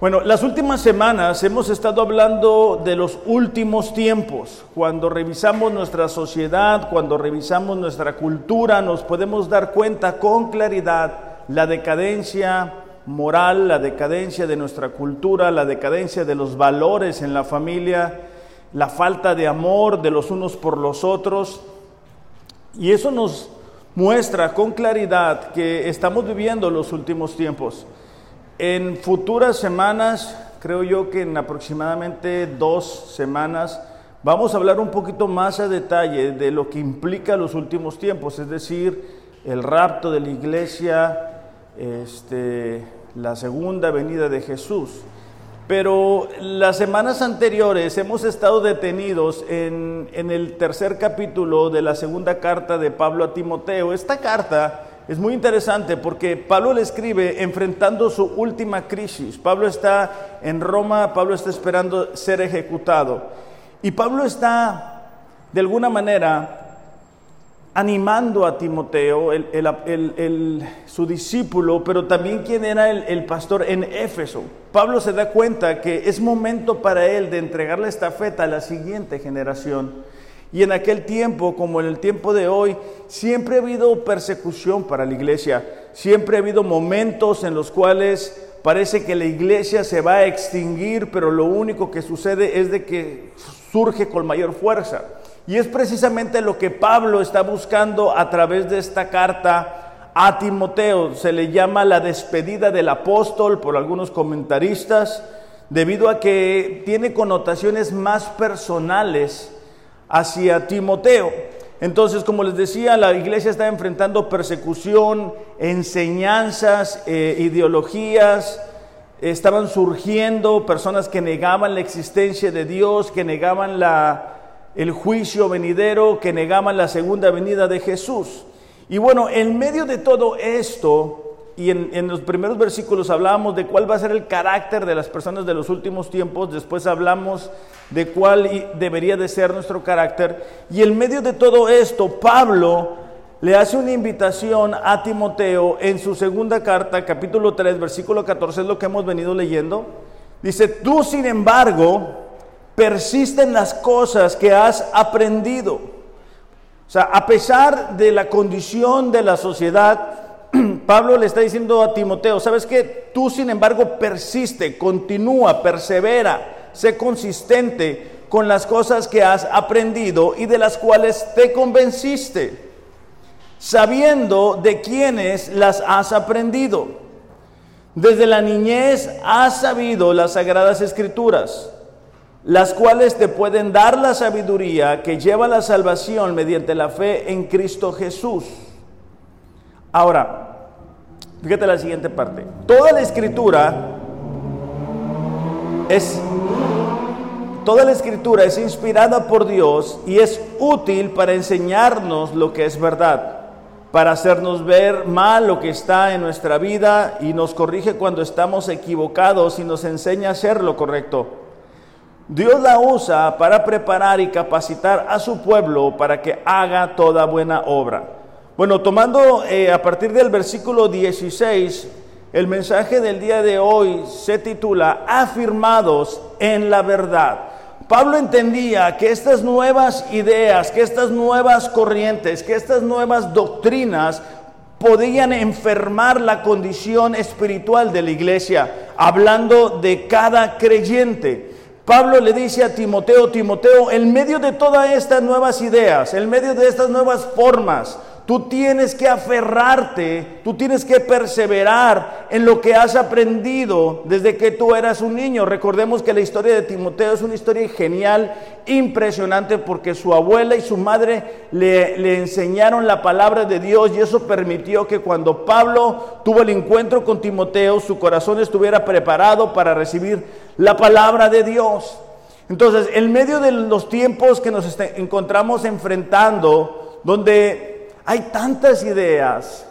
Bueno, las últimas semanas hemos estado hablando de los últimos tiempos. Cuando revisamos nuestra sociedad, cuando revisamos nuestra cultura, nos podemos dar cuenta con claridad la decadencia moral, la decadencia de nuestra cultura, la decadencia de los valores en la familia, la falta de amor de los unos por los otros. Y eso nos muestra con claridad que estamos viviendo los últimos tiempos. En futuras semanas, creo yo que en aproximadamente dos semanas, vamos a hablar un poquito más a detalle de lo que implica los últimos tiempos, es decir, el rapto de la iglesia, este, la segunda venida de Jesús. Pero las semanas anteriores hemos estado detenidos en, en, el tercer capítulo de la segunda carta de Pablo a Timoteo. Esta carta es muy interesante porque Pablo le escribe enfrentando su última crisis. Pablo está en Roma, Pablo está esperando ser ejecutado. Y Pablo está, de alguna manera, animando a Timoteo, su discípulo, pero también quien era el, pastor en Éfeso. Pablo se da cuenta que es momento para él de entregarle esta feta a la siguiente generación. Y en aquel tiempo, como en el tiempo de hoy, siempre ha habido persecución para la iglesia. Siempre ha habido momentos en los cuales parece que la iglesia se va a extinguir, pero lo único que sucede es de que surge con mayor fuerza. Y es precisamente lo que Pablo está buscando a través de esta carta a Timoteo. Se le llama la despedida del apóstol por algunos comentaristas, debido a que tiene connotaciones más personales hacia Timoteo. Entonces, como les decía, la iglesia está enfrentando persecución, enseñanzas, eh, ideologías, estaban surgiendo personas que negaban la existencia de Dios, que negaban la, el juicio venidero, que negaban la segunda venida de Jesús. Y bueno, en medio de todo esto, y en, los primeros versículos hablábamos de cuál va a ser el carácter de las personas de los últimos tiempos, después hablamos de cuál debería de ser nuestro carácter, y en medio de todo esto, Pablo le hace una invitación a Timoteo en su segunda carta, capítulo 3, versículo 14, es lo que hemos venido leyendo. Dice, tú sin embargo, persiste en las cosas que has aprendido. O sea, a pesar de la condición de la sociedad, Pablo le está diciendo a Timoteo, ¿sabes qué? Tú sin embargo persiste, continúa, persevera, sé consistente con las cosas que has aprendido y de las cuales te convenciste, sabiendo de quiénes las has aprendido. Desde la niñez has sabido las sagradas escrituras, las cuales te pueden dar la sabiduría que lleva a la salvación mediante la fe en Cristo Jesús. Ahora, fíjate la siguiente parte. Toda la escritura es toda la escritura es inspirada por Dios y es útil para enseñarnos lo que es verdad, para hacernos ver mal lo que está en nuestra vida y nos corrige cuando estamos equivocados y nos enseña a hacer lo correcto. Dios la usa para preparar y capacitar a su pueblo para que haga toda buena obra. Bueno, tomando eh, a partir del versículo 16, el mensaje del día de hoy se titula Afirmados en la verdad. Pablo entendía que estas nuevas ideas, que estas nuevas corrientes, que estas nuevas doctrinas podían enfermar la condición espiritual de la iglesia, hablando de cada creyente. Pablo le dice a Timoteo, Timoteo, en medio de todas estas nuevas ideas, en medio de estas nuevas formas, Tú tienes que aferrarte, tú tienes que perseverar en lo que has aprendido desde que tú eras un niño. Recordemos que la historia de Timoteo es una historia genial, impresionante, porque su abuela y su madre le, le enseñaron la palabra de Dios y eso permitió que cuando Pablo tuvo el encuentro con Timoteo, su corazón estuviera preparado para recibir la palabra de Dios. Entonces, en medio de los tiempos que nos encontramos enfrentando, donde hay tantas ideas,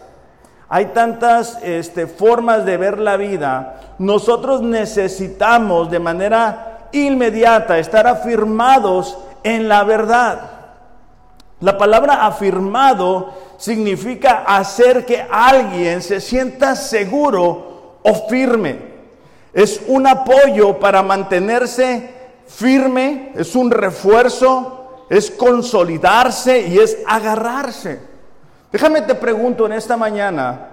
hay tantas este, formas de ver la vida. Nosotros necesitamos de manera inmediata estar afirmados en la verdad. La palabra afirmado significa hacer que alguien se sienta seguro o firme. es un apoyo para mantenerse firme, es un refuerzo, es consolidarse y es agarrarse. Déjame te pregunto en esta mañana,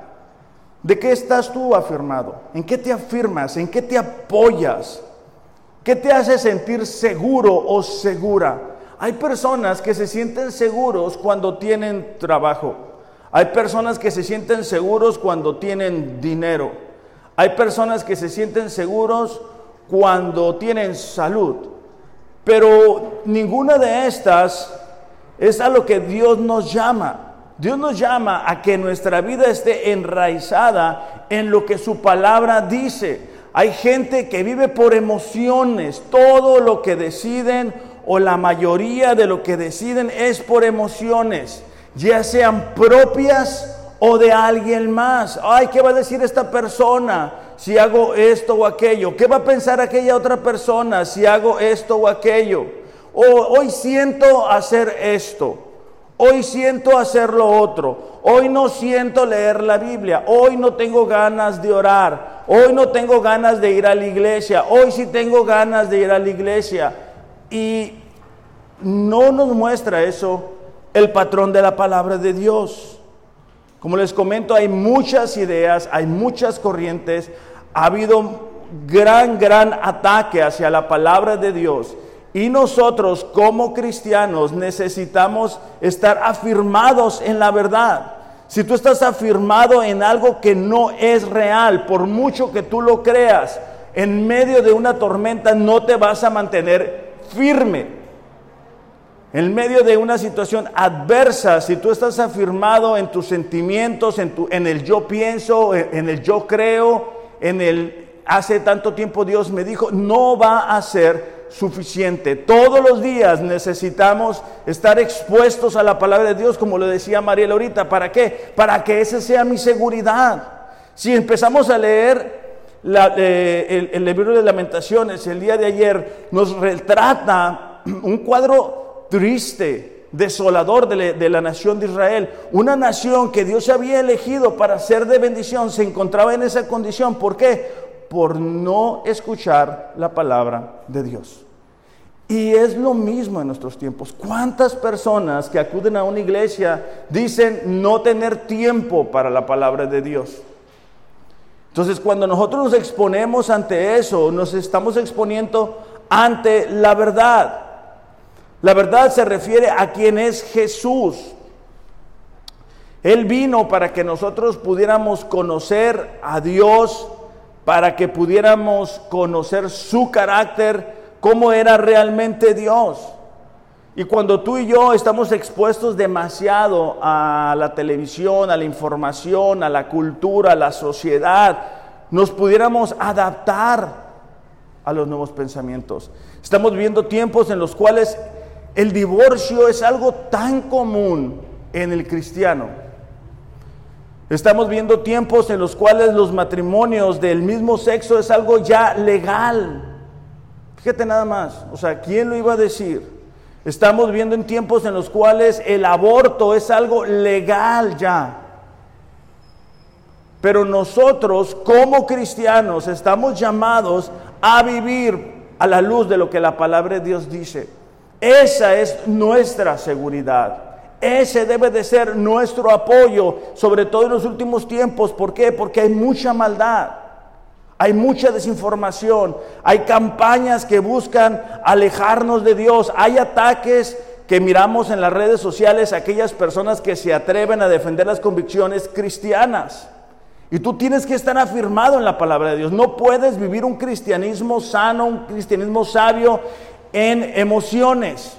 ¿de qué estás tú afirmado? ¿En qué te afirmas? ¿En qué te apoyas? ¿Qué te hace sentir seguro o segura? Hay personas que se sienten seguros cuando tienen trabajo. Hay personas que se sienten seguros cuando tienen dinero. Hay personas que se sienten seguros cuando tienen salud. Pero ninguna de estas es a lo que Dios nos llama. Dios nos llama a que nuestra vida esté enraizada en lo que su palabra dice. Hay gente que vive por emociones. Todo lo que deciden o la mayoría de lo que deciden es por emociones, ya sean propias o de alguien más. Ay, ¿qué va a decir esta persona si hago esto o aquello? ¿Qué va a pensar aquella otra persona si hago esto o aquello? O hoy siento hacer esto. Hoy siento hacer lo otro. Hoy no siento leer la Biblia. Hoy no tengo ganas de orar. Hoy no tengo ganas de ir a la iglesia. Hoy sí tengo ganas de ir a la iglesia. Y no nos muestra eso el patrón de la palabra de Dios. Como les comento, hay muchas ideas, hay muchas corrientes. Ha habido gran, gran ataque hacia la palabra de Dios. Y nosotros como cristianos necesitamos estar afirmados en la verdad. Si tú estás afirmado en algo que no es real, por mucho que tú lo creas, en medio de una tormenta no te vas a mantener firme. En medio de una situación adversa, si tú estás afirmado en tus sentimientos, en, tu, en el yo pienso, en el yo creo, en el hace tanto tiempo Dios me dijo, no va a ser suficiente. Todos los días necesitamos estar expuestos a la palabra de Dios, como lo decía Mariela ahorita. ¿Para qué? Para que esa sea mi seguridad. Si empezamos a leer eh, el, libro de lamentaciones el día de ayer, nos retrata un cuadro triste, desolador de, de la nación de Israel. Una nación que Dios había elegido para ser de bendición se encontraba en esa condición. ¿Por qué? Por no escuchar la palabra de Dios. Y es lo mismo en nuestros tiempos. ¿Cuántas personas que acuden a una iglesia dicen no tener tiempo para la palabra de Dios? Entonces, cuando nosotros nos exponemos ante eso, nos estamos exponiendo ante la verdad. La verdad se refiere a quien es Jesús. Él vino para que nosotros pudiéramos conocer a Dios para que pudiéramos conocer su carácter, cómo era realmente Dios. Y cuando tú y yo estamos expuestos demasiado a la televisión, a la información, a la cultura, a la sociedad, nos pudiéramos adaptar a los nuevos pensamientos. Estamos viviendo tiempos en los cuales el divorcio es algo tan común en el cristiano. Estamos viendo tiempos en los cuales los matrimonios del mismo sexo es algo ya legal. Fíjate nada más, o sea, ¿quién lo iba a decir? Estamos viendo en tiempos en los cuales el aborto es algo legal ya. Pero nosotros como cristianos estamos llamados a vivir a la luz de lo que la palabra de Dios dice. Esa es nuestra seguridad. Ese debe de ser nuestro apoyo, sobre todo en los últimos tiempos. ¿Por qué? Porque hay mucha maldad, hay mucha desinformación, hay campañas que buscan alejarnos de Dios, hay ataques que miramos en las redes sociales aquellas personas que se atreven a defender las convicciones cristianas. Y tú tienes que estar afirmado en la palabra de Dios. No puedes vivir un cristianismo sano, un cristianismo sabio en emociones.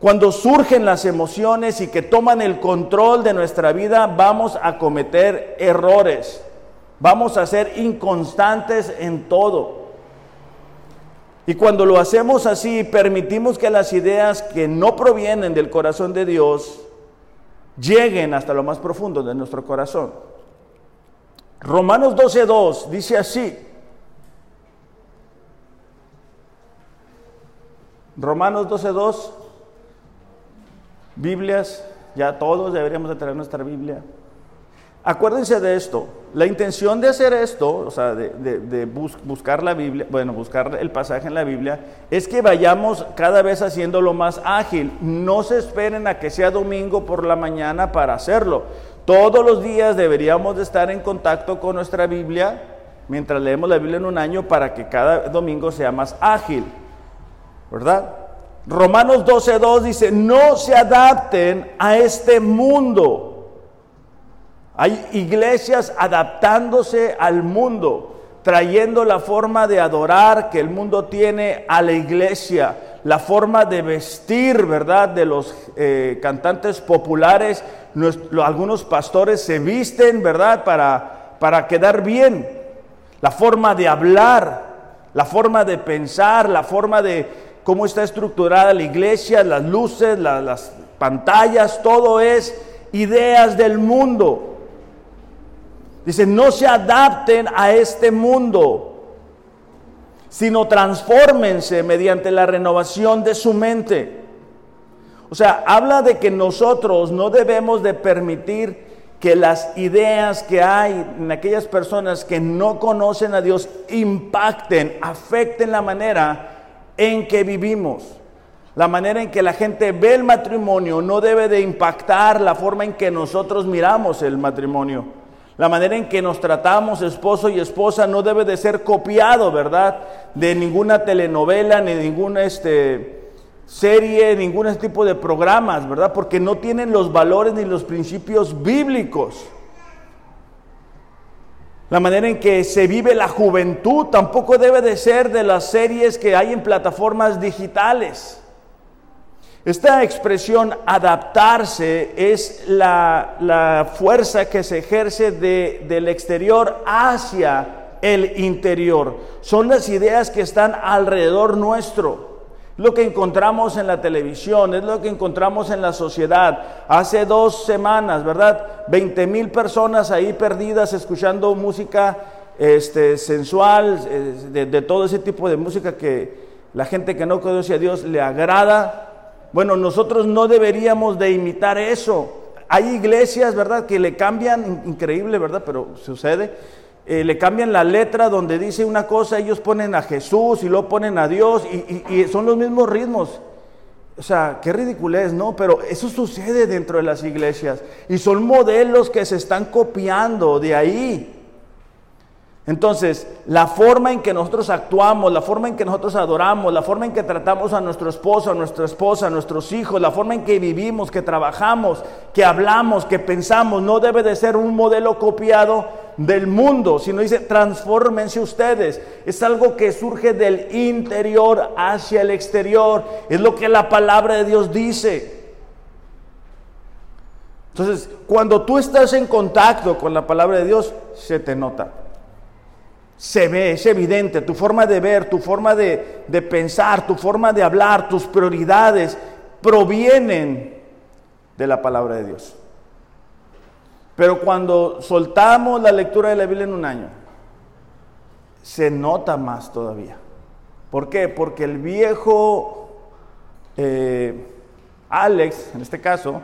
Cuando surgen las emociones y que toman el control de nuestra vida, vamos a cometer errores. Vamos a ser inconstantes en todo. Y cuando lo hacemos así, permitimos que las ideas que no provienen del corazón de Dios lleguen hasta lo más profundo de nuestro corazón. Romanos 12.2 dice así. Romanos 12.2 Biblias, ya todos deberíamos de tener nuestra Biblia. Acuérdense de esto. La intención de hacer esto, o sea, de, buscar la Biblia, bueno, buscar el pasaje en la Biblia, es que vayamos cada vez haciéndolo más ágil. No se esperen a que sea domingo por la mañana para hacerlo. Todos los días deberíamos de estar en contacto con nuestra Biblia mientras leemos la Biblia en un año para que cada domingo sea más ágil. ¿Verdad? Romanos 12.2 dice, no se adapten a este mundo hay iglesias adaptándose al mundo, trayendo la forma de adorar que el mundo tiene a la iglesia, la forma de vestir, ¿verdad? De los eh, cantantes populares. algunos pastores se visten, ¿verdad? Para, para quedar bien. La forma de hablar, la forma de pensar, la forma de cómo está estructurada la iglesia, las luces, las pantallas, todo es ideas del mundo. Dice, no se adapten a este mundo, sino transfórmense mediante la renovación de su mente. O sea, habla de que nosotros no debemos de permitir que las ideas que hay en aquellas personas que no conocen a Dios impacten, afecten la manera en que vivimos. La manera en que la gente ve el matrimonio no debe de impactar la forma en que nosotros miramos el matrimonio. La manera en que nos tratamos esposo y esposa no debe de ser copiado, ¿verdad? De ninguna telenovela, ni ninguna este, serie, ningún tipo de programas, ¿verdad? Porque no tienen los valores ni los principios bíblicos. La manera en que se vive la juventud tampoco debe de ser de las series que hay en plataformas digitales. Esta expresión adaptarse es la, fuerza que se ejerce del exterior hacia el interior. Son las ideas que están alrededor nuestro. Lo que encontramos en la televisión, es lo que encontramos en la sociedad. Hace dos semanas, ¿verdad? 20 mil personas ahí perdidas escuchando música este, sensual, eh, de, de todo ese tipo de música que la gente que no conoce a Dios le agrada bueno, nosotros no deberíamos de imitar eso. Hay iglesias, ¿verdad?, que le cambian, increíble, ¿verdad?, pero sucede, eh, le cambian la letra donde dice una cosa, ellos ponen a Jesús y lo ponen a Dios y, son los mismos ritmos. O sea, qué ridiculez, ¿no? Pero eso sucede dentro de las iglesias y son modelos que se están copiando de ahí. Entonces, la forma en que nosotros actuamos, la forma en que nosotros adoramos, la forma en que tratamos a nuestro esposo, a nuestra esposa, a nuestros hijos, la forma en que vivimos, que trabajamos, que hablamos, que pensamos, no debe de ser un modelo copiado del mundo, sino dice, transfórmense ustedes. Es algo que surge del interior hacia el exterior. Es lo que la palabra de Dios dice. Entonces, cuando tú estás en contacto con la palabra de Dios, se te nota se ve, es evidente, tu forma de ver, tu forma de, pensar, tu forma de hablar, tus prioridades provienen de la palabra de Dios. Pero cuando soltamos la lectura de la Biblia en un año, se nota más todavía. ¿Por qué? Porque el viejo eh, Alex, en este caso,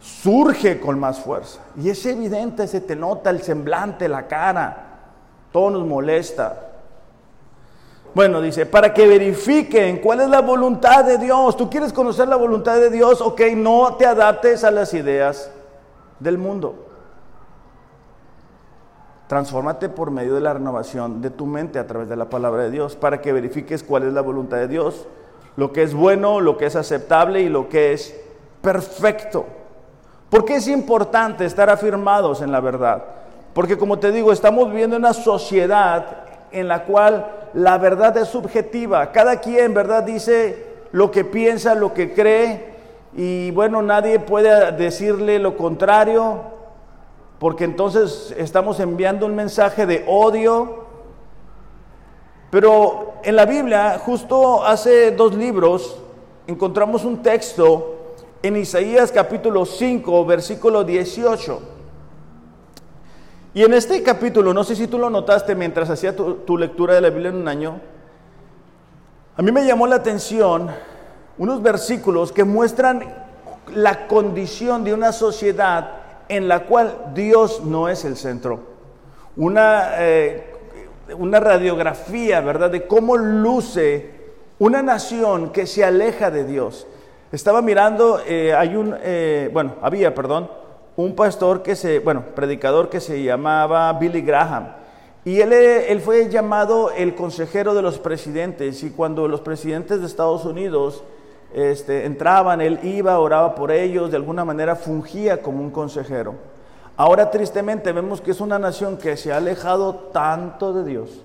surge con más fuerza. Y es evidente, se te nota el semblante, la cara. Todo nos molesta. Bueno, dice, para que verifiquen cuál es la voluntad de Dios. ¿Tú quieres conocer la voluntad de Dios? Ok, no te adaptes a las ideas del mundo. Transfórmate por medio de la renovación de tu mente a través de la palabra de Dios para que verifiques cuál es la voluntad de Dios, lo que es bueno, lo que es aceptable y lo que es perfecto. ¿Por qué es importante estar afirmados en la verdad? Porque como te digo, estamos viviendo una sociedad en la cual la verdad es subjetiva. Cada quien, ¿verdad? Dice lo que piensa, lo que cree. Y bueno, nadie puede decirle lo contrario. Porque entonces estamos enviando un mensaje de odio. Pero en la Biblia, justo hace dos libros, encontramos un texto en Isaías capítulo 5, versículo 18. Y en este capítulo, no sé si tú lo notaste mientras hacía tu, lectura de la Biblia en un año, a mí me llamó la atención unos versículos que muestran la condición de una sociedad en la cual Dios no es el centro. Una, eh, una radiografía, ¿verdad?, de cómo luce una nación que se aleja de Dios. Estaba mirando, eh, hay un, eh, bueno, había, perdón, un pastor que se, bueno, predicador que se llamaba Billy Graham. Y él, él fue llamado el consejero de los presidentes. Y cuando los presidentes de Estados Unidos este, entraban, él iba, oraba por ellos, de alguna manera fungía como un consejero. Ahora tristemente vemos que es una nación que se ha alejado tanto de Dios.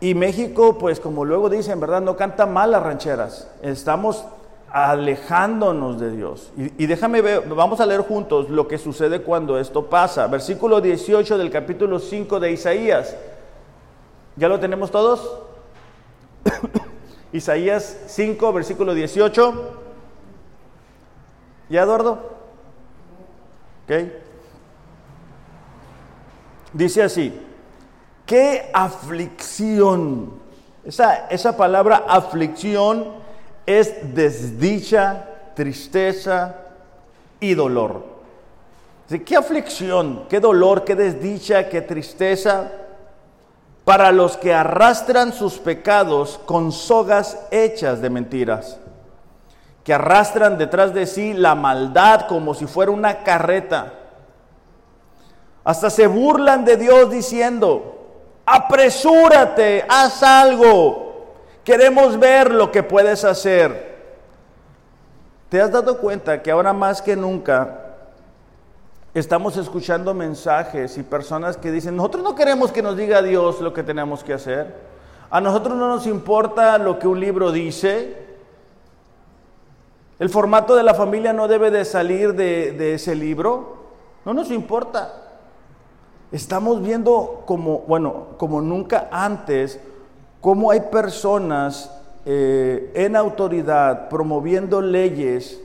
Y México, pues como luego dicen, ¿verdad? No canta mal las rancheras. Estamos alejándonos de Dios. Y, déjame ver, vamos a leer juntos lo que sucede cuando esto pasa. Versículo 18 del capítulo 5 de Isaías. ¿Ya lo tenemos todos? Isaías 5, versículo 18. ¿Ya, Eduardo? ¿Ok? Dice así, qué aflicción. Esa, esa palabra aflicción es desdicha, tristeza y dolor. ¿Qué aflicción, qué dolor, qué desdicha, qué tristeza? para los que arrastran sus pecados con sogas hechas de mentiras, que arrastran detrás de sí la maldad como si fuera una carreta. Hasta se burlan de Dios diciendo, apresúrate, haz algo, queremos ver lo que puedes hacer. ¿Te has dado cuenta que ahora más que nunca Estamos escuchando mensajes y personas que dicen, nosotros no queremos que nos diga Dios lo que tenemos que hacer. A nosotros no nos importa lo que un libro dice. El formato de la familia no debe de salir de, ese libro. No nos importa. Estamos viendo como, bueno, como nunca antes, cómo hay personas eh, en autoridad promoviendo leyes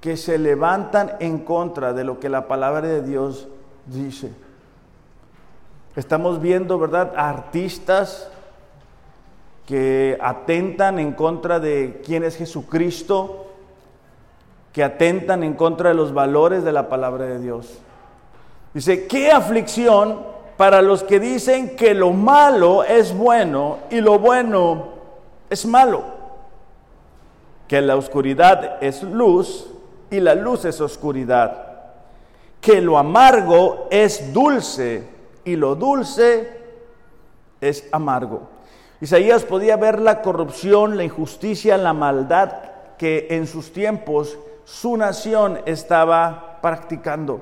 que se levantan en contra de lo que la palabra de Dios dice. Estamos viendo, ¿verdad?, artistas que atentan en contra de quién es Jesucristo, que atentan en contra de los valores de la palabra de Dios. Dice, qué aflicción para los que dicen que lo malo es bueno y lo bueno es malo, que la oscuridad es luz y la luz es oscuridad, que lo amargo es dulce y lo dulce es amargo. Isaías podía ver la corrupción, la injusticia, la maldad que en sus tiempos su nación estaba practicando.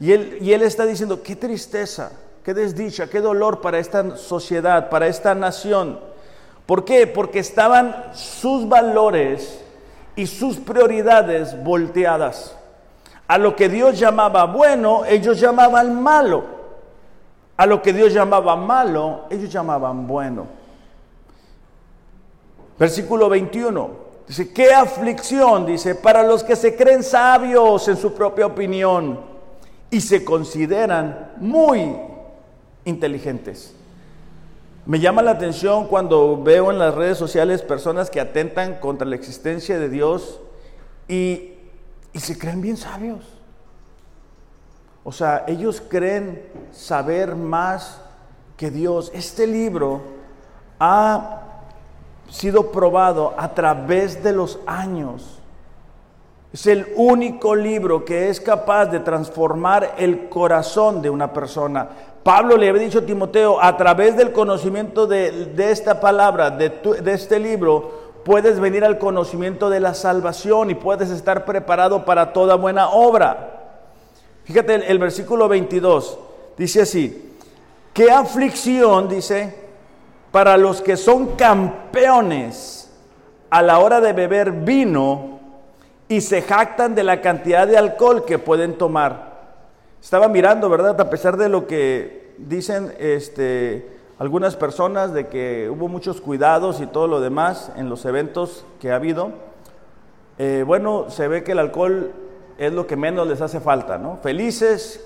Y él, y él está diciendo, qué tristeza, qué desdicha, qué dolor para esta sociedad, para esta nación. ¿Por qué? Porque estaban sus valores y sus prioridades volteadas. A lo que Dios llamaba bueno, ellos llamaban malo. A lo que Dios llamaba malo, ellos llamaban bueno. Versículo 21. Dice, qué aflicción, dice, para los que se creen sabios en su propia opinión y se consideran muy inteligentes. Me llama la atención cuando veo en las redes sociales personas que atentan contra la existencia de Dios y, se creen bien sabios. O sea, ellos creen saber más que Dios. Este libro ha sido probado a través de los años. Es el único libro que es capaz de transformar el corazón de una persona. Pablo le había dicho a Timoteo, a través del conocimiento de, esta palabra, de, este libro, puedes venir al conocimiento de la salvación y puedes estar preparado para toda buena obra. Fíjate el, el versículo 22, dice así, qué aflicción, dice, para los que son campeones a la hora de beber vino y se jactan de la cantidad de alcohol que pueden tomar estaba mirando, ¿verdad? A pesar de lo que dicen este, algunas personas de que hubo muchos cuidados y todo lo demás en los eventos que ha habido, eh, bueno, se ve que el alcohol es lo que menos les hace falta, ¿no? Felices,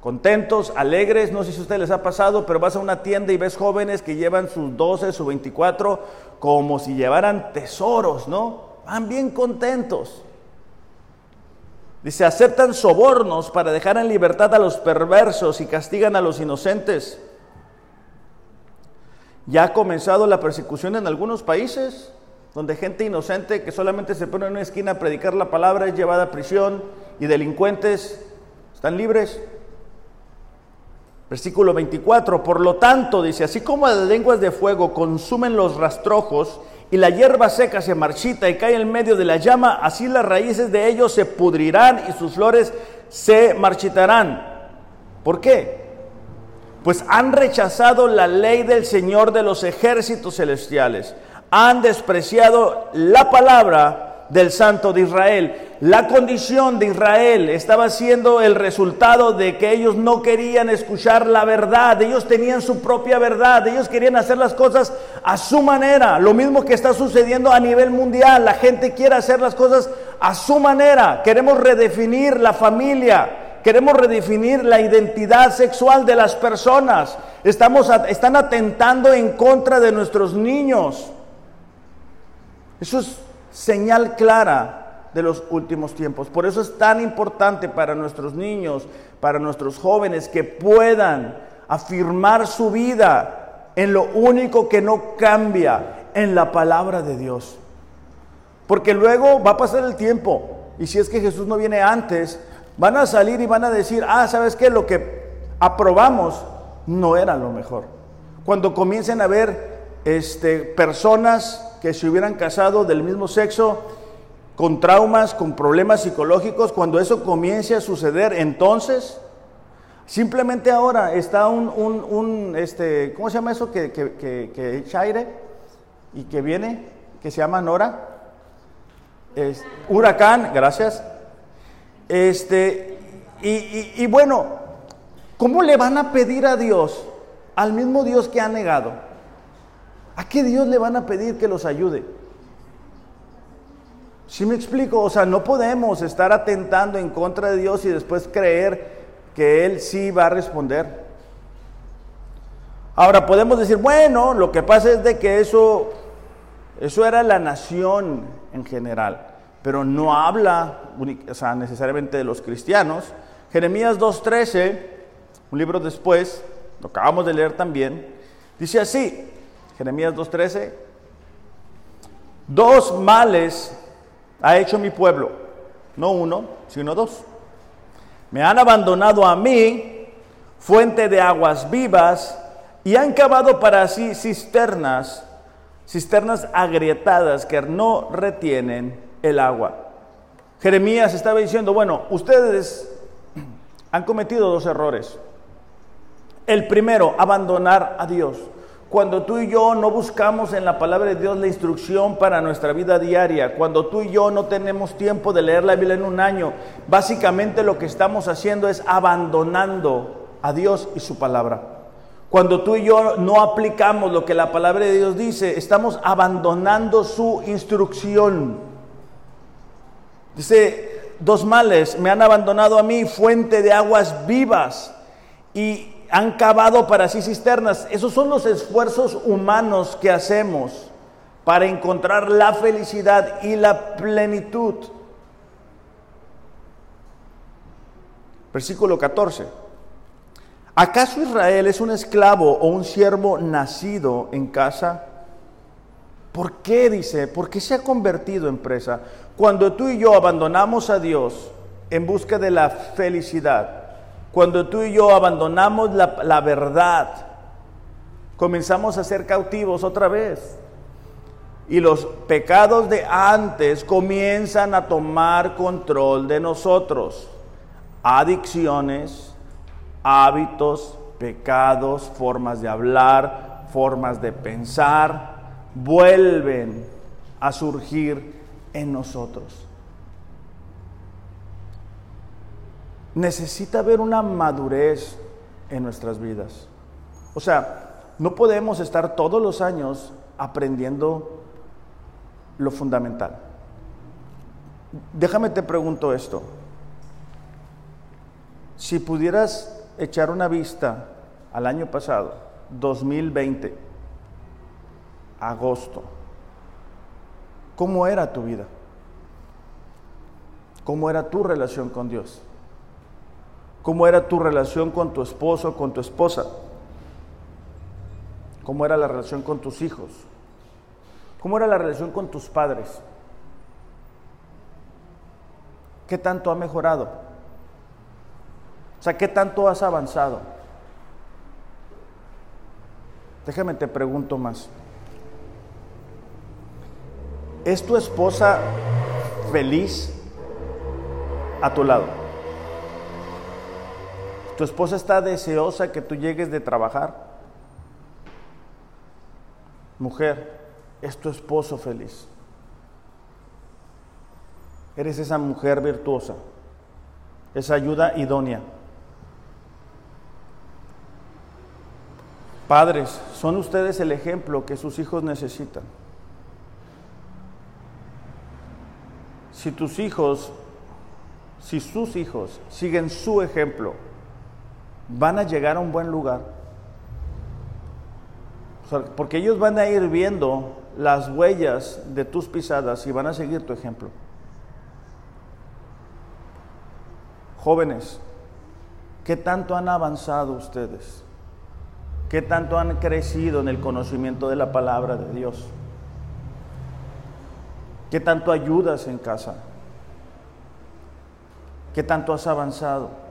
contentos, alegres, no sé si a ustedes les ha pasado, pero vas a una tienda y ves jóvenes que llevan sus 12, sus 24, como si llevaran tesoros, ¿no? Van bien contentos. Dice, aceptan sobornos para dejar en libertad a los perversos y castigan a los inocentes. Ya ha comenzado la persecución en algunos países, donde gente inocente que solamente se pone en una esquina a predicar la palabra es llevada a prisión y delincuentes están libres. Versículo 24, por lo tanto, dice, así como las lenguas de fuego consumen los rastrojos y la hierba seca se marchita y cae en medio de la llama, así las raíces de ellos se pudrirán y sus flores se marchitarán. ¿Por qué? Pues han rechazado la ley del Señor de los ejércitos celestiales, han despreciado la palabra del Santo de Israel. La condición de Israel estaba siendo el resultado de que ellos no querían escuchar la verdad, ellos tenían su propia verdad, ellos querían hacer las cosas a su manera. Lo mismo que está sucediendo a nivel mundial, la gente quiere hacer las cosas a su manera. Queremos redefinir la familia, queremos redefinir la identidad sexual de las personas. Estamos, están atentando en contra de nuestros niños. Eso es señal clara de los últimos tiempos. Por eso es tan importante para nuestros niños, para nuestros jóvenes, que puedan afirmar su vida en lo único que no cambia, en la palabra de Dios. Porque luego va a pasar el tiempo, y si es que Jesús no viene antes, van a salir y van a decir, ah, ¿sabes qué? Lo que aprobamos no era lo mejor. Cuando comiencen a ver este, personas que se hubieran casado del mismo sexo con traumas, con problemas psicológicos, cuando eso comience a suceder, entonces, simplemente ahora está un, este, ¿cómo se llama eso? Que, que, que, aire y que viene, que se llama Nora. Es, huracán, gracias. Este, y, y bueno, ¿cómo le van a pedir a Dios, al mismo Dios que ha negado? ¿A qué Dios le van a pedir que los ayude? Si me explico? O sea, no podemos estar atentando en contra de Dios y después creer que Él sí va a responder. Ahora podemos decir, bueno, lo que pasa es de que eso, eso era la nación en general, pero no habla o sea, necesariamente de los cristianos. Jeremías 2.13, un libro después, lo acabamos de leer también, dice así, Jeremías 2.13. Dos males ha hecho mi pueblo, no uno, sino dos. Me han abandonado a mí, fuente de aguas vivas, y han cavado para sí cisternas, cisternas agrietadas que no retienen el agua. Jeremías estaba diciendo, bueno, ustedes han cometido dos errores. El primero, abandonar a Dios. Cuando tú y yo no buscamos en la palabra de Dios la instrucción para nuestra vida diaria, cuando tú y yo no tenemos tiempo de leer la Biblia en un año, básicamente lo que estamos haciendo es abandonando a Dios y su palabra. Cuando tú y yo no aplicamos lo que la palabra de Dios dice, estamos abandonando su instrucción. Dice, dos males me han abandonado a mí, fuente de aguas vivas. Y han cavado para sí cisternas. Esos son los esfuerzos humanos que hacemos para encontrar la felicidad y la plenitud. Versículo 14. ¿Acaso Israel es un esclavo o un siervo nacido en casa? ¿Por qué dice? ¿Por qué se ha convertido en presa? Cuando tú y yo abandonamos a Dios en busca de la felicidad, cuando tú y yo abandonamos la, verdad, comenzamos a ser cautivos otra vez. Y los pecados de antes comienzan a tomar control de nosotros. Adicciones, hábitos, pecados, formas de hablar, formas de pensar, vuelven a surgir en nosotros. Necesita haber una madurez en nuestras vidas. O sea, no podemos estar todos los años aprendiendo lo fundamental. Déjame te pregunto esto. Si pudieras echar una vista al año pasado, 2020, agosto, ¿cómo era tu vida? ¿Cómo era tu relación con Dios? ¿Cómo era tu relación con tu esposo, con tu esposa? ¿Cómo era la relación con tus hijos? ¿Cómo era la relación con tus padres? ¿Qué tanto ha mejorado? O sea, ¿qué tanto has avanzado? Déjame te pregunto más. ¿Es tu esposa feliz a tu lado? ¿Tu esposa está deseosa que tú llegues de trabajar? Mujer, ¿es tu esposo feliz? Eres esa mujer virtuosa, esa ayuda idónea. Padres, son ustedes el ejemplo que sus hijos necesitan. Si tus hijos, si sus hijos siguen su ejemplo, van a llegar a un buen lugar. porque ellos van a ir viendo las huellas de tus pisadas y van a seguir tu ejemplo. Jóvenes, ¿qué tanto han avanzado ustedes? ¿Qué tanto han crecido en el conocimiento de la palabra de Dios? ¿Qué tanto ayudas en casa? ¿Qué tanto has avanzado?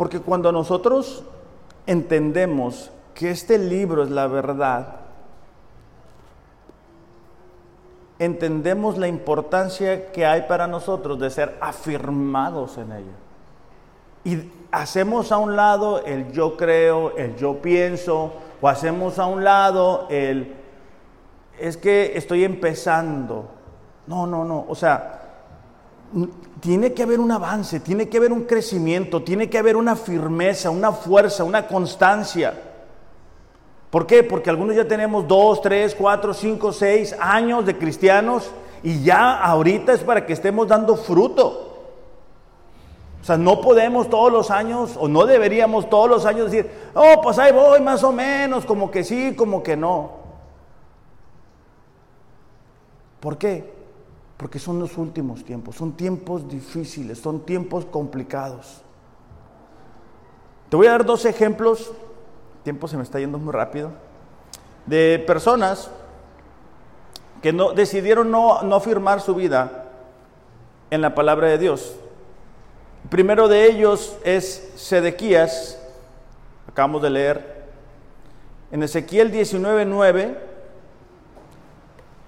Porque cuando nosotros entendemos que este libro es la verdad, entendemos la importancia que hay para nosotros de ser afirmados en ella. Y hacemos a un lado el yo creo, el yo pienso, o hacemos a un lado el es que estoy empezando. No, no, no. O sea, tiene que haber un avance, tiene que haber un crecimiento, tiene que haber una firmeza, una fuerza, una constancia. ¿Por qué? Porque algunos ya tenemos dos, tres, cuatro, cinco, seis años de cristianos y ya ahorita es para que estemos dando fruto. O sea, no podemos todos los años, o no deberíamos todos los años decir, oh, pues ahí voy más o menos, como que sí, como que no. ¿Por qué? Porque son los últimos tiempos, son tiempos difíciles, son tiempos complicados. Te voy a dar dos ejemplos tiempo se me está yendo muy rápido, de personas que no, decidieron no, no firmar su vida en la palabra de Dios. El primero de ellos es Sedequías, acabamos de leer, en Ezequiel 19.9,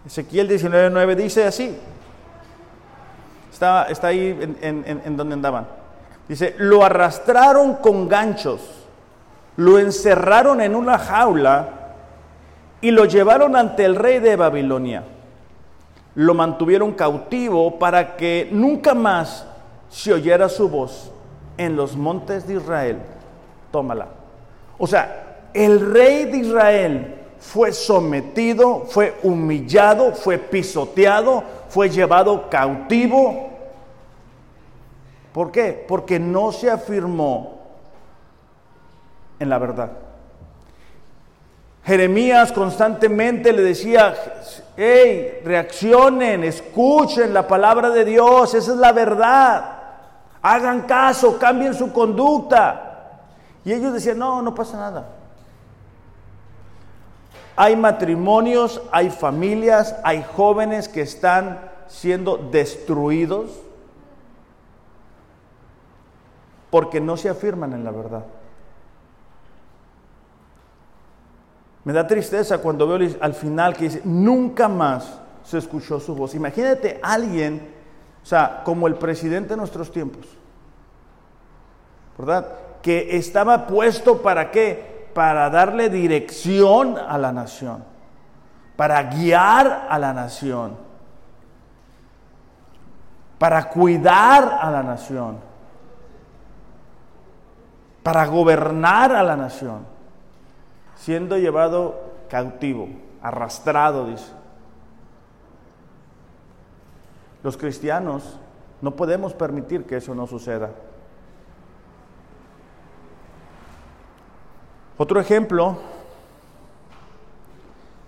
Ezequiel 19.9 dice así, está, ahí en donde andaban, dice, lo arrastraron con ganchos lo encerraron en una jaula y lo llevaron ante el rey de Babilonia. Lo mantuvieron cautivo para que nunca más se oyera su voz en los montes de Israel. Tómala. O sea, el rey de Israel fue sometido, fue humillado, fue pisoteado, fue llevado cautivo. ¿Por qué? Porque no se afirmó en la verdad. Jeremías constantemente le decía, hey, reaccionen, escuchen la palabra de Dios, esa es la verdad. Hagan caso, cambien su conducta. Y ellos decían, no, no pasa nada. Hay matrimonios, hay familias, hay jóvenes que están siendo destruidos porque no se afirman en la verdad. Me da tristeza cuando veo al final que dice, nunca más se escuchó su voz. Imagínate alguien, o sea, como el presidente de nuestros tiempos, ¿verdad? Que estaba puesto para qué? Para darle dirección a la nación, para guiar a la nación, para cuidar a la nación, para gobernar a la nación siendo llevado cautivo, arrastrado, dice. Los cristianos no podemos permitir que eso no suceda. Otro ejemplo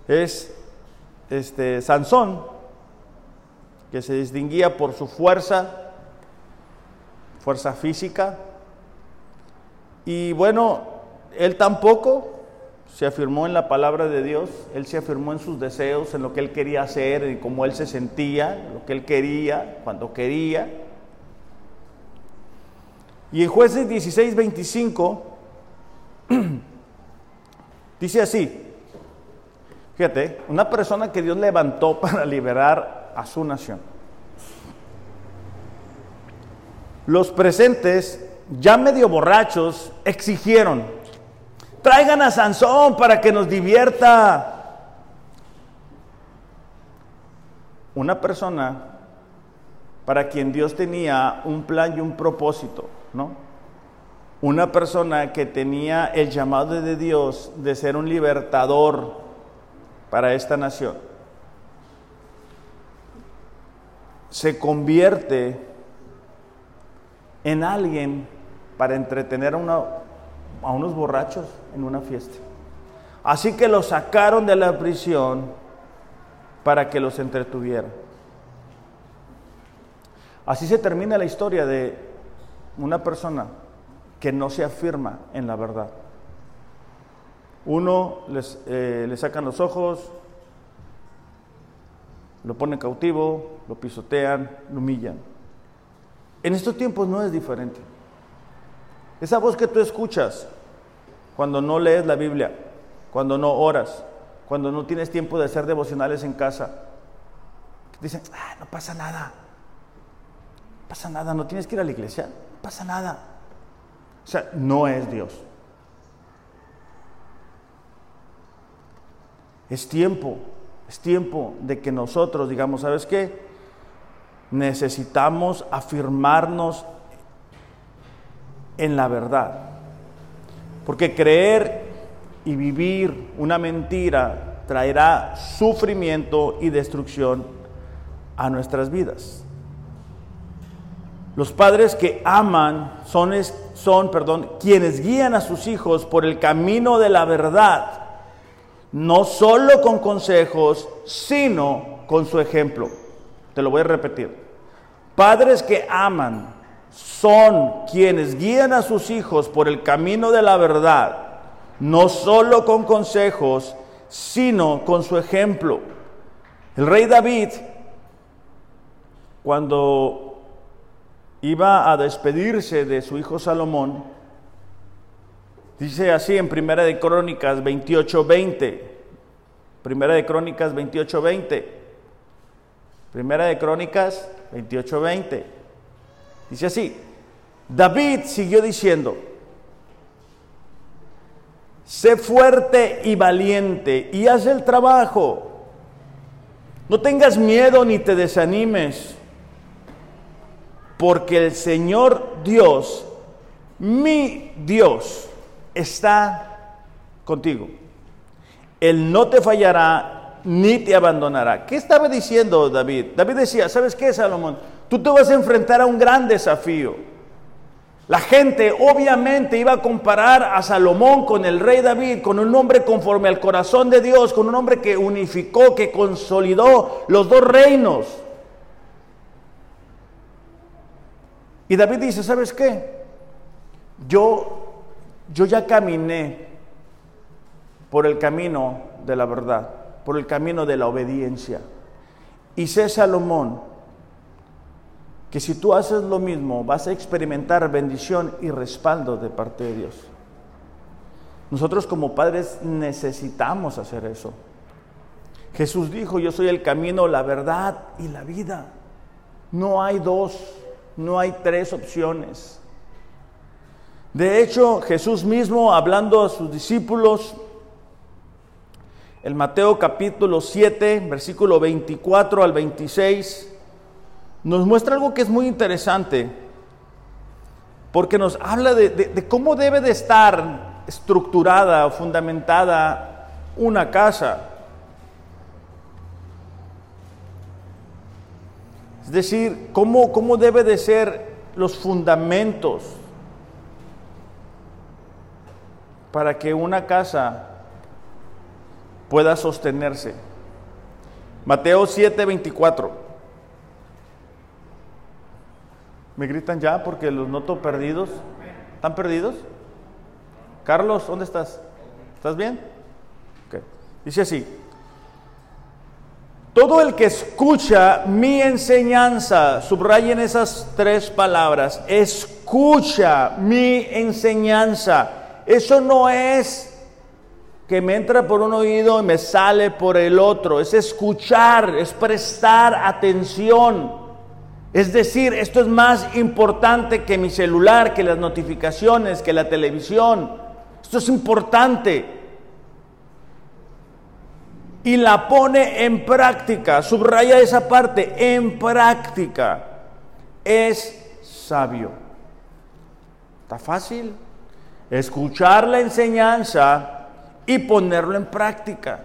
es este Sansón, que se distinguía por su fuerza, fuerza física. Y bueno, él tampoco se afirmó en la palabra de Dios, él se afirmó en sus deseos, en lo que él quería hacer, en cómo él se sentía, lo que él quería, cuando quería. Y en jueces 16, 25 dice así, fíjate, una persona que Dios levantó para liberar a su nación. Los presentes, ya medio borrachos, exigieron, Traigan a Sansón para que nos divierta. Una persona para quien Dios tenía un plan y un propósito, ¿no? Una persona que tenía el llamado de Dios de ser un libertador para esta nación. Se convierte en alguien para entretener a unos borrachos en una fiesta. Así que los sacaron de la prisión para que los entretuvieran. Así se termina la historia de una persona que no se afirma en la verdad. Uno les, eh, le sacan los ojos, lo ponen cautivo, lo pisotean, lo humillan. En estos tiempos no es diferente. Esa voz que tú escuchas cuando no lees la Biblia, cuando no oras, cuando no tienes tiempo de hacer devocionales en casa, dicen, ah, no pasa nada, no pasa nada, no tienes que ir a la iglesia, no pasa nada. O sea, no es Dios. Es tiempo, es tiempo de que nosotros digamos, ¿sabes qué? Necesitamos afirmarnos en la verdad. Porque creer y vivir una mentira traerá sufrimiento y destrucción a nuestras vidas. Los padres que aman son, son perdón, quienes guían a sus hijos por el camino de la verdad, no solo con consejos, sino con su ejemplo. Te lo voy a repetir. Padres que aman son quienes guían a sus hijos por el camino de la verdad, no solo con consejos, sino con su ejemplo. El rey David, cuando iba a despedirse de su hijo Salomón, dice así en Primera de Crónicas 28:20, Primera de Crónicas 28:20, Primera de Crónicas 28:20. Dice así, David siguió diciendo, sé fuerte y valiente y haz el trabajo. No tengas miedo ni te desanimes, porque el Señor Dios, mi Dios, está contigo. Él no te fallará ni te abandonará. ¿Qué estaba diciendo David? David decía, ¿sabes qué, Salomón? Tú te vas a enfrentar a un gran desafío. La gente obviamente iba a comparar a Salomón con el rey David, con un hombre conforme al corazón de Dios, con un hombre que unificó, que consolidó los dos reinos. Y David dice, ¿sabes qué? Yo, yo ya caminé por el camino de la verdad, por el camino de la obediencia. Y sé Salomón que si tú haces lo mismo vas a experimentar bendición y respaldo de parte de Dios. Nosotros como padres necesitamos hacer eso. Jesús dijo, yo soy el camino, la verdad y la vida. No hay dos, no hay tres opciones. De hecho, Jesús mismo, hablando a sus discípulos, el Mateo capítulo 7, versículo 24 al 26, nos muestra algo que es muy interesante, porque nos habla de, cómo debe de estar estructurada o fundamentada una casa. Es decir, cómo, cómo debe de ser los fundamentos para que una casa pueda sostenerse. Mateo 7, 24. Me gritan ya porque los noto perdidos. ¿Están perdidos? Carlos, ¿dónde estás? ¿Estás bien? Dice así. Todo el que escucha mi enseñanza, subrayen esas tres palabras, escucha mi enseñanza. Eso no es que me entra por un oído y me sale por el otro, es escuchar, es prestar atención. Es decir, esto es más importante que mi celular, que las notificaciones, que la televisión. Esto es importante. Y la pone en práctica, subraya esa parte, en práctica. Es sabio. ¿Está fácil? Escuchar la enseñanza y ponerlo en práctica.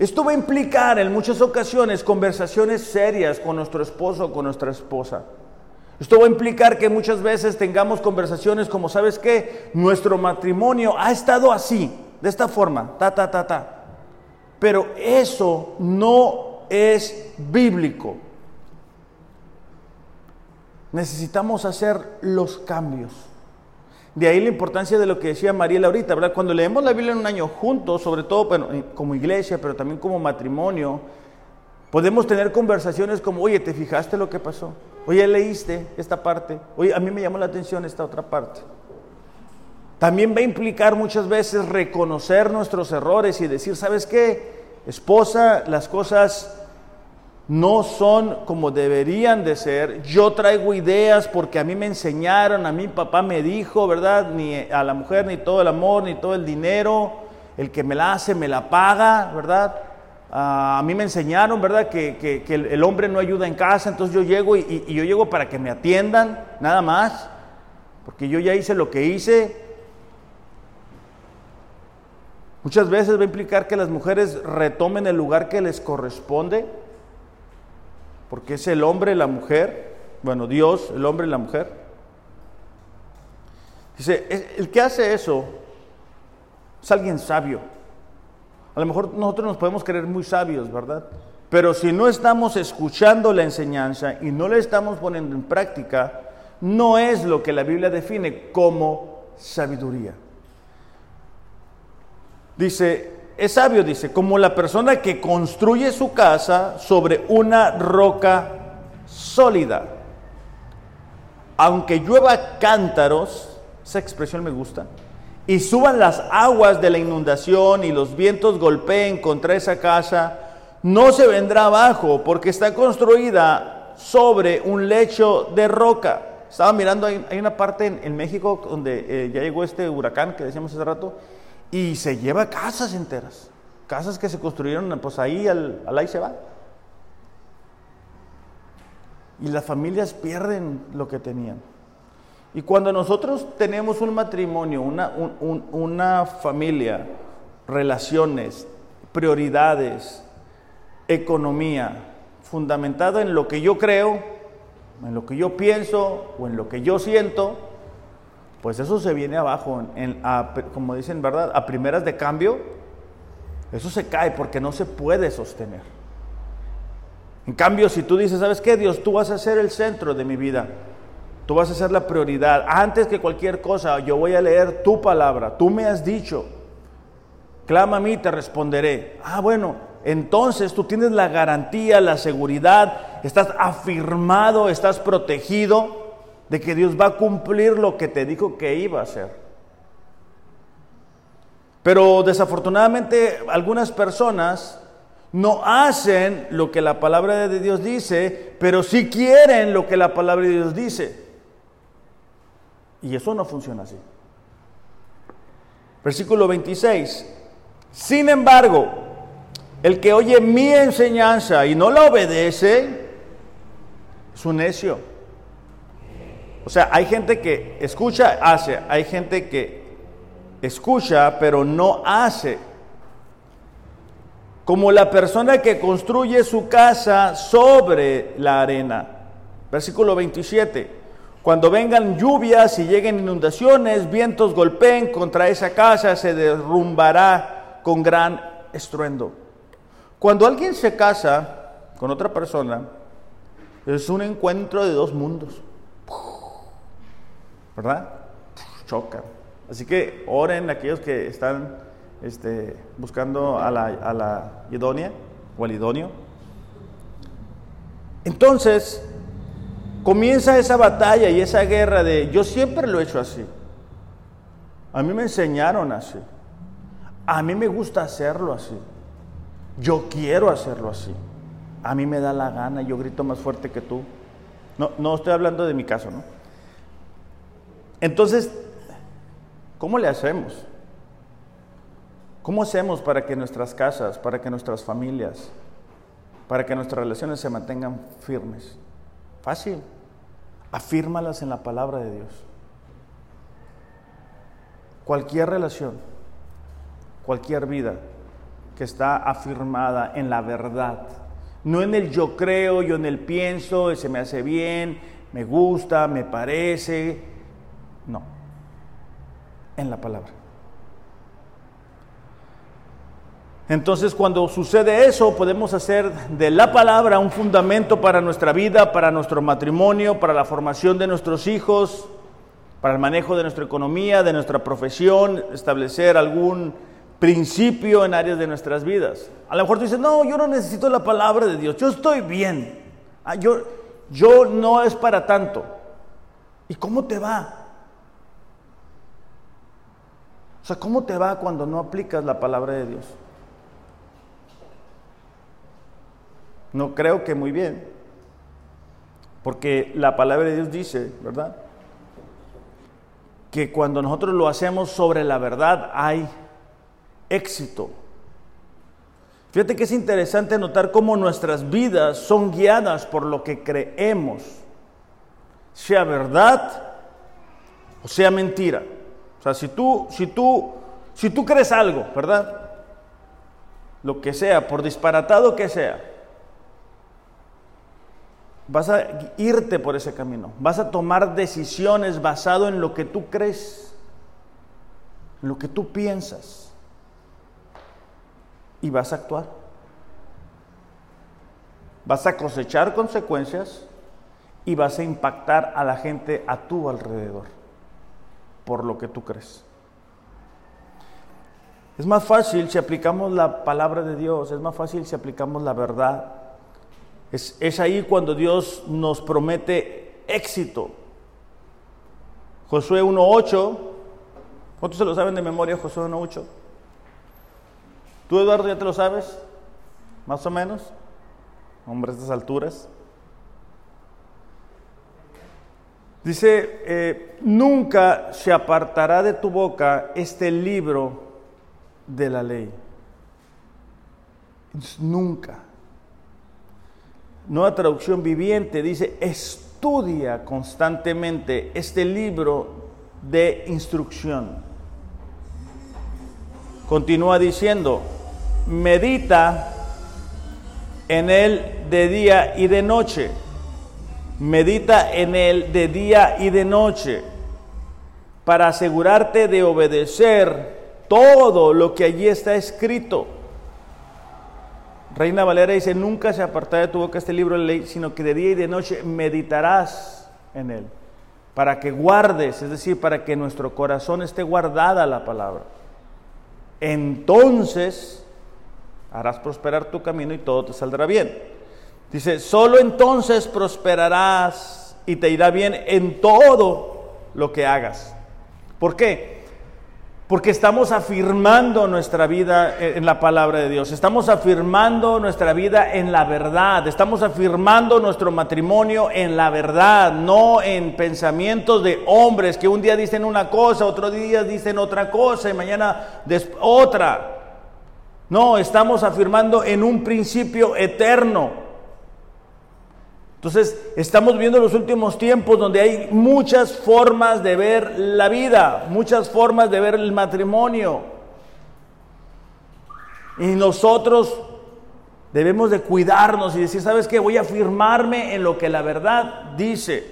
Esto va a implicar en muchas ocasiones conversaciones serias con nuestro esposo o con nuestra esposa. Esto va a implicar que muchas veces tengamos conversaciones como, ¿sabes qué? Nuestro matrimonio ha estado así, de esta forma, ta, ta, ta, ta. Pero eso no es bíblico. Necesitamos hacer los cambios. De ahí la importancia de lo que decía Mariela ahorita, ¿verdad? Cuando leemos la Biblia en un año juntos, sobre todo como iglesia, pero también como matrimonio, podemos tener conversaciones como, oye, ¿te fijaste lo que pasó? Oye, ¿leíste esta parte? Oye, a mí me llamó la atención esta otra parte. También va a implicar muchas veces reconocer nuestros errores y decir, ¿sabes qué? Esposa, las cosas no son como deberían de ser. Yo traigo ideas porque a mí me enseñaron, a mi papá me dijo, ¿verdad? Ni a la mujer ni todo el amor, ni todo el dinero. El que me la hace, me la paga, ¿verdad? Ah, a mí me enseñaron, ¿verdad? Que, el, hombre no ayuda en casa, entonces yo llego y, y yo llego para que me atiendan, nada más. Porque yo ya hice lo que hice. Muchas veces va a implicar que las mujeres retomen el lugar que les corresponde porque es el hombre la mujer, bueno, Dios, el hombre y la mujer. Dice, el que hace eso es alguien sabio. A lo mejor nosotros nos podemos creer muy sabios, ¿verdad? Pero si no estamos escuchando la enseñanza y no la estamos poniendo en práctica, no es lo que la Biblia define como sabiduría. Dice, es sabio, dice, como la persona que construye su casa sobre una roca sólida. Aunque llueva cántaros, esa expresión me gusta, y suban las aguas de la inundación y los vientos golpeen contra esa casa, no se vendrá abajo porque está construida sobre un lecho de roca. Estaba mirando, hay, una parte en, México donde eh, ya llegó este huracán que decíamos hace rato, y se lleva casas enteras. Casas que se construyeron, pues ahí al, ahí se va. Y las familias pierden lo que tenían. Y cuando nosotros tenemos un matrimonio, una, una familia, relaciones, prioridades, economía, fundamentada en lo que yo creo, en lo que yo pienso o en lo que yo siento, pues eso se viene abajo, en, como dicen, ¿verdad? A primeras de cambio, eso se cae porque no se puede sostener. En cambio, si tú dices, ¿sabes qué, Dios? Tú vas a ser el centro de mi vida. Tú vas a ser la prioridad. Antes que cualquier cosa, yo voy a leer tu palabra. Tú me has dicho. Clama a mí, te responderé. Ah, bueno, entonces tú tienes la garantía, la seguridad, estás afirmado, estás protegido de que Dios va a cumplir lo que te dijo que iba a hacer. Pero desafortunadamente algunas personas no hacen lo que la palabra de Dios dice, pero sí quieren lo que la palabra de Dios dice. Y eso no funciona así. Versículo 26. Sin embargo, el que oye mi enseñanza y no la obedece, es un necio. O sea, hay gente que escucha, hace, hay gente que escucha, pero no hace. Como la persona que construye su casa sobre la arena. Versículo 27. Cuando vengan lluvias y lleguen inundaciones, vientos golpeen contra esa casa, se derrumbará con gran estruendo. Cuando alguien se casa con otra persona, es un encuentro de dos mundos. ¿Verdad? Chocan. Así que oren aquellos que están este, buscando a la, a la idónea o al idóneo. Entonces, comienza esa batalla y esa guerra de yo siempre lo he hecho así. A mí me enseñaron así. A mí me gusta hacerlo así. Yo quiero hacerlo así. A mí me da la gana, yo grito más fuerte que tú. No, no estoy hablando de mi caso, ¿no? Entonces, ¿cómo le hacemos? ¿Cómo hacemos para que nuestras casas, para que nuestras familias, para que nuestras relaciones se mantengan firmes? Fácil. Afírmalas en la palabra de Dios. Cualquier relación, cualquier vida que está afirmada en la verdad, no en el yo creo, yo en el pienso, se me hace bien, me gusta, me parece, no, en la palabra. Entonces cuando sucede eso podemos hacer de la palabra un fundamento para nuestra vida, para nuestro matrimonio, para la formación de nuestros hijos, para el manejo de nuestra economía, de nuestra profesión, establecer algún principio en áreas de nuestras vidas. A lo mejor tú dices, no, yo no necesito la palabra de Dios, yo estoy bien, ah, yo, yo no es para tanto. ¿Y cómo te va? O sea, ¿cómo te va cuando no aplicas la palabra de Dios? No creo que muy bien. Porque la palabra de Dios dice, ¿verdad? Que cuando nosotros lo hacemos sobre la verdad hay éxito. Fíjate que es interesante notar cómo nuestras vidas son guiadas por lo que creemos, sea verdad o sea mentira. O sea, si tú, si tú, si tú crees algo, ¿verdad? Lo que sea, por disparatado que sea, vas a irte por ese camino, vas a tomar decisiones basado en lo que tú crees, en lo que tú piensas, y vas a actuar. Vas a cosechar consecuencias y vas a impactar a la gente a tu alrededor por lo que tú crees. Es más fácil si aplicamos la palabra de Dios, es más fácil si aplicamos la verdad es, ahí cuando Dios nos promete éxito. Josué 1.8, ¿cuántos se lo saben de memoria Josué 1.8? ¿Tú Eduardo ya te lo sabes? Más o menos. Hombre, a estas alturas. Dice, eh, nunca se apartará de tu boca este libro de la ley. Nunca. Nueva traducción viviente dice, estudia constantemente este libro de instrucción. Continúa diciendo, medita en él de día y de noche. Medita en él de día y de noche para asegurarte de obedecer todo lo que allí está escrito Reina Valera dice, nunca se apartará de tu boca este libro de ley, sino que de día y de noche meditarás en él, para que guardes, es decir, para que nuestro corazón esté guardada la palabra. Entonces harás prosperar tu camino y todo te saldrá bien. Dice, solo entonces prosperarás y te irá bien en todo lo que hagas. ¿Por qué? Porque estamos afirmando nuestra vida en la palabra de Dios, estamos afirmando nuestra vida en la verdad, estamos afirmando nuestro matrimonio en la verdad, no en pensamientos de hombres que un día dicen una cosa, otro día dicen otra cosa y mañana otra. No, estamos afirmando en un principio eterno. Entonces, estamos viendo los últimos tiempos donde hay muchas formas de ver la vida, muchas formas de ver el matrimonio. Y nosotros debemos de cuidarnos y decir, ¿sabes qué? Voy a afirmarme en lo que la verdad dice.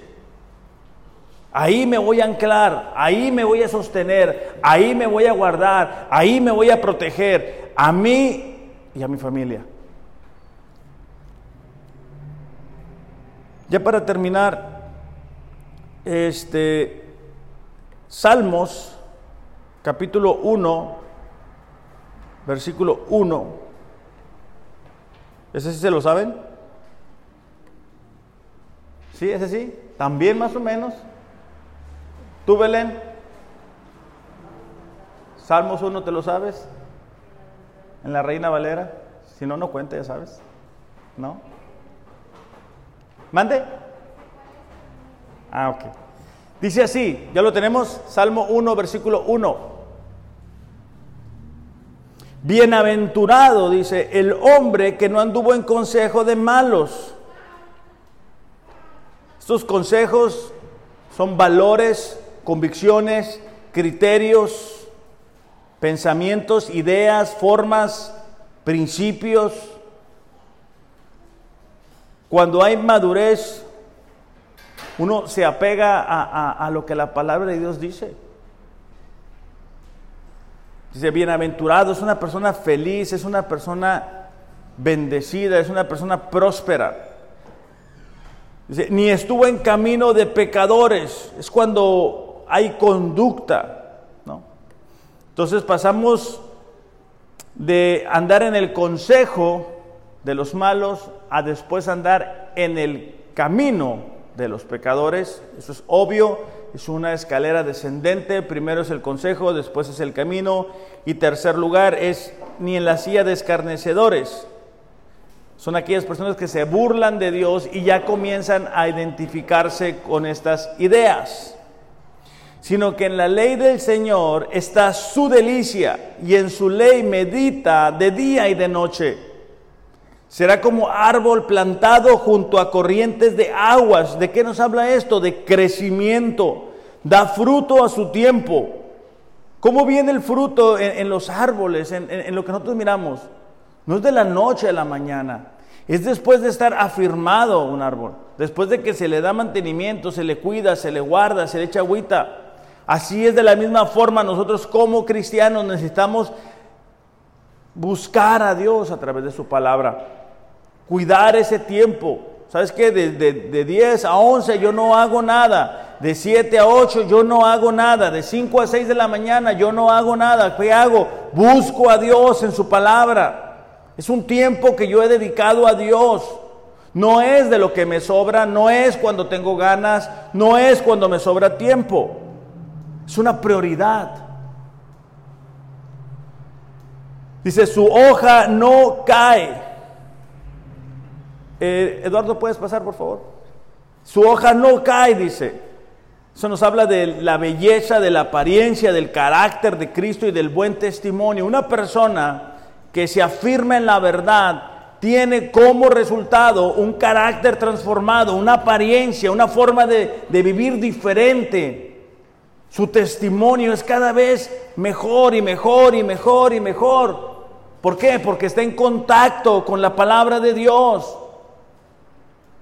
Ahí me voy a anclar, ahí me voy a sostener, ahí me voy a guardar, ahí me voy a proteger, a mí y a mi familia. Ya para terminar, este, Salmos, capítulo 1, versículo 1. ¿Ese sí se lo saben? ¿Sí? ¿Ese sí? ¿También más o menos? ¿Tú, Belén? Salmos 1, ¿te lo sabes? En la Reina Valera. Si no, no cuenta, ya sabes. ¿No? ¿Mande? Ah, ok. Dice así, ya lo tenemos, Salmo 1, versículo 1. Bienaventurado, dice, el hombre que no anduvo en consejo de malos. Estos consejos son valores, convicciones, criterios, pensamientos, ideas, formas, principios. Cuando hay madurez uno se apega a, lo que la palabra de Dios dice. Dice, bienaventurado, es una persona feliz, es una persona bendecida, es una persona próspera. Dice, ni estuvo en camino de pecadores, es cuando hay conducta, ¿no? Entonces pasamos de andar en el consejo de los malos a después andar en el camino de los pecadores. Eso es obvio, es una escalera descendente. Primero es el consejo, después es el camino. Y tercer lugar es ni en la silla de escarnecedores. Son aquellas personas que se burlan de Dios y ya comienzan a identificarse con estas ideas. Sino que en la ley del Señor está su delicia y en su ley medita de día y de noche. Será como árbol plantado junto a corrientes de aguas. ¿De qué nos habla esto? De crecimiento. Da fruto a su tiempo. ¿Cómo viene el fruto en, los árboles, en, en lo que nosotros miramos? No es de la noche a la mañana. Es después de estar afirmado un árbol. Después de que se le da mantenimiento, se le cuida, se le guarda, se le echa agüita. Así es de la misma forma nosotros como cristianos necesitamos buscar a Dios a través de su palabra cuidar ese tiempo. ¿Sabes qué? De, de, 10 a 11 yo no hago nada. De 7 a 8 yo no hago nada. De 5 a 6 de la mañana yo no hago nada. ¿Qué hago? Busco a Dios en su palabra. Es un tiempo que yo he dedicado a Dios. No es de lo que me sobra, no es cuando tengo ganas, no es cuando me sobra tiempo. Es una prioridad. Dice, su hoja no cae. Eh, Eduardo, ¿puedes pasar, por favor? Su hoja no cae, dice. Eso nos habla de la belleza, de la apariencia, del carácter de Cristo y del buen testimonio. Una persona que se afirma en la verdad tiene como resultado un carácter transformado, una apariencia, una forma de, de vivir diferente. Su testimonio es cada vez mejor y mejor y mejor y mejor. ¿Por qué? Porque está en contacto con la palabra de Dios.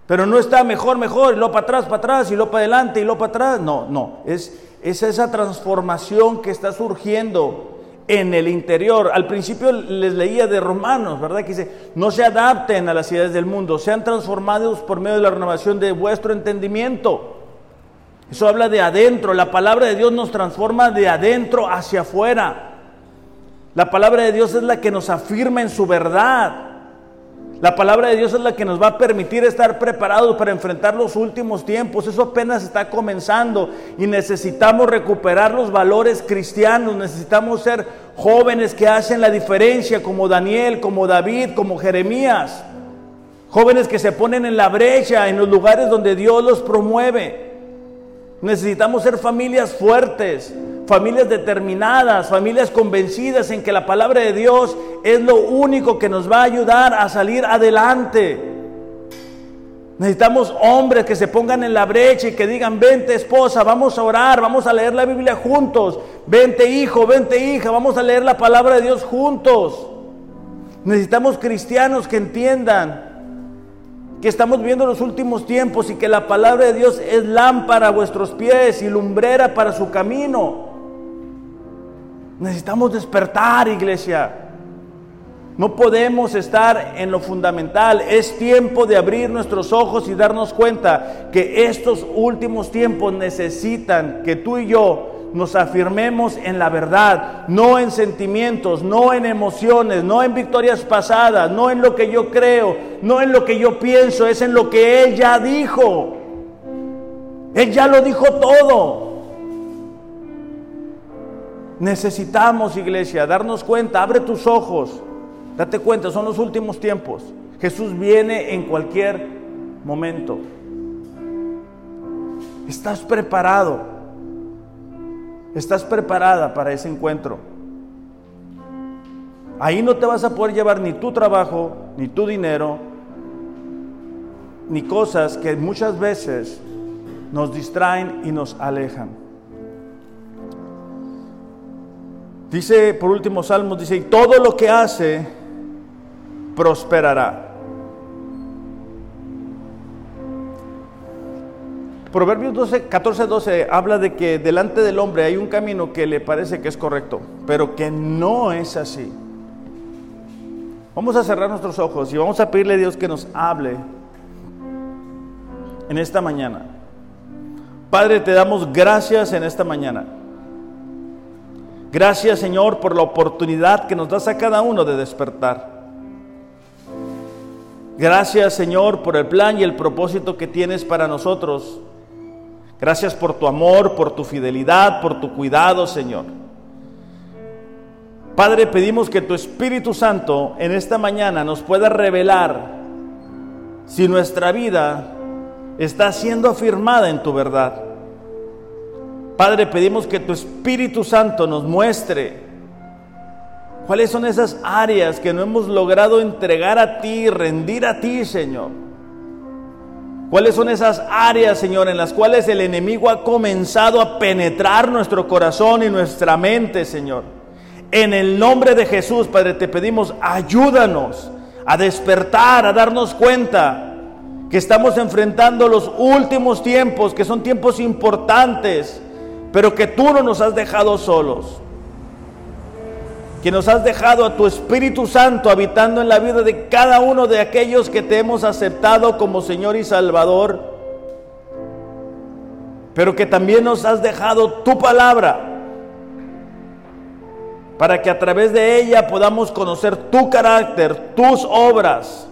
Pero no está mejor, mejor, y lo para atrás, para atrás, y lo para adelante, y lo para atrás. No, no, es, es esa transformación que está surgiendo en el interior. Al principio les leía de Romanos, ¿verdad? Que dice, no se adapten a las ideas del mundo, sean transformados por medio de la renovación de vuestro entendimiento. Eso habla de adentro, la palabra de Dios nos transforma de adentro hacia afuera. La palabra de Dios es la que nos afirma en su verdad. La palabra de Dios es la que nos va a permitir estar preparados para enfrentar los últimos tiempos. Eso apenas está comenzando y necesitamos recuperar los valores cristianos. Necesitamos ser jóvenes que hacen la diferencia como Daniel, como David, como Jeremías. Jóvenes que se ponen en la brecha en los lugares donde Dios los promueve. Necesitamos ser familias fuertes, familias determinadas, familias convencidas en que la palabra de Dios es lo único que nos va a ayudar a salir adelante. Necesitamos hombres que se pongan en la brecha y que digan, vente esposa, vamos a orar, vamos a leer la Biblia juntos, vente hijo, vente hija, vamos a leer la palabra de Dios juntos. Necesitamos cristianos que entiendan que estamos viendo los últimos tiempos y que la palabra de Dios es lámpara a vuestros pies y lumbrera para su camino. Necesitamos despertar, iglesia. No podemos estar en lo fundamental. Es tiempo de abrir nuestros ojos y darnos cuenta que estos últimos tiempos necesitan que tú y yo nos afirmemos en la verdad, no en sentimientos, no en emociones, no en victorias pasadas, no en lo que yo creo, no en lo que yo pienso, es en lo que Él ya dijo. Él ya lo dijo todo. Necesitamos, iglesia, darnos cuenta, abre tus ojos, date cuenta, son los últimos tiempos. Jesús viene en cualquier momento. ¿Estás preparado? ¿Estás preparada para ese encuentro? Ahí no te vas a poder llevar ni tu trabajo, ni tu dinero, ni cosas que muchas veces nos distraen y nos alejan. Dice, por último, Salmos, dice, y todo lo que hace prosperará. Proverbios 12, 14, 12 habla de que delante del hombre hay un camino que le parece que es correcto, pero que no es así. Vamos a cerrar nuestros ojos y vamos a pedirle a Dios que nos hable en esta mañana. Padre, te damos gracias en esta mañana. Gracias Señor por la oportunidad que nos das a cada uno de despertar. Gracias Señor por el plan y el propósito que tienes para nosotros Gracias por tu amor, por tu fidelidad, por tu cuidado, Señor. Padre, pedimos que tu Espíritu Santo en esta mañana nos pueda revelar si nuestra vida está siendo afirmada en tu verdad. Padre, pedimos que tu Espíritu Santo nos muestre cuáles son esas áreas que no hemos logrado entregar a ti, rendir a ti, Señor. ¿Cuáles son esas áreas, Señor, en las cuales el enemigo ha comenzado a penetrar nuestro corazón y nuestra mente, Señor? En el nombre de Jesús, Padre, te pedimos, ayúdanos a despertar, a darnos cuenta que estamos enfrentando los últimos tiempos, que son tiempos importantes, pero que tú no nos has dejado solos. Que nos has dejado a tu Espíritu Santo habitando en la vida de cada uno de aquellos que te hemos aceptado como Señor y Salvador, pero que también nos has dejado tu palabra. Para que a través de ella podamos conocer tu carácter, tus obras.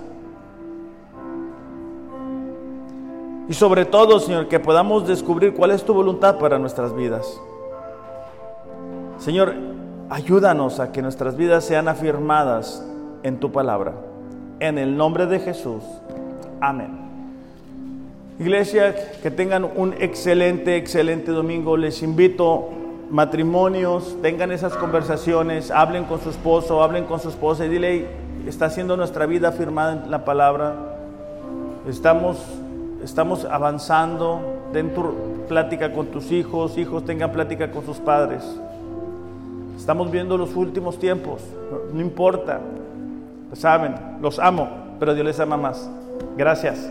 Y sobre todo, Señor, que podamos descubrir cuál es tu voluntad para nuestras vidas. Señor, Ayúdanos a que nuestras vidas sean afirmadas en tu palabra. En el nombre de Jesús. Amén. Iglesia, que tengan un excelente, excelente domingo. Les invito, matrimonios, tengan esas conversaciones, hablen con su esposo, hablen con su esposa y dile, está haciendo nuestra vida afirmada en la palabra. Estamos, estamos avanzando. Den tu plática con tus hijos, hijos tengan plática con sus padres. Estamos viendo los últimos tiempos, no importa. Saben, los amo, pero Dios les ama más. Gracias.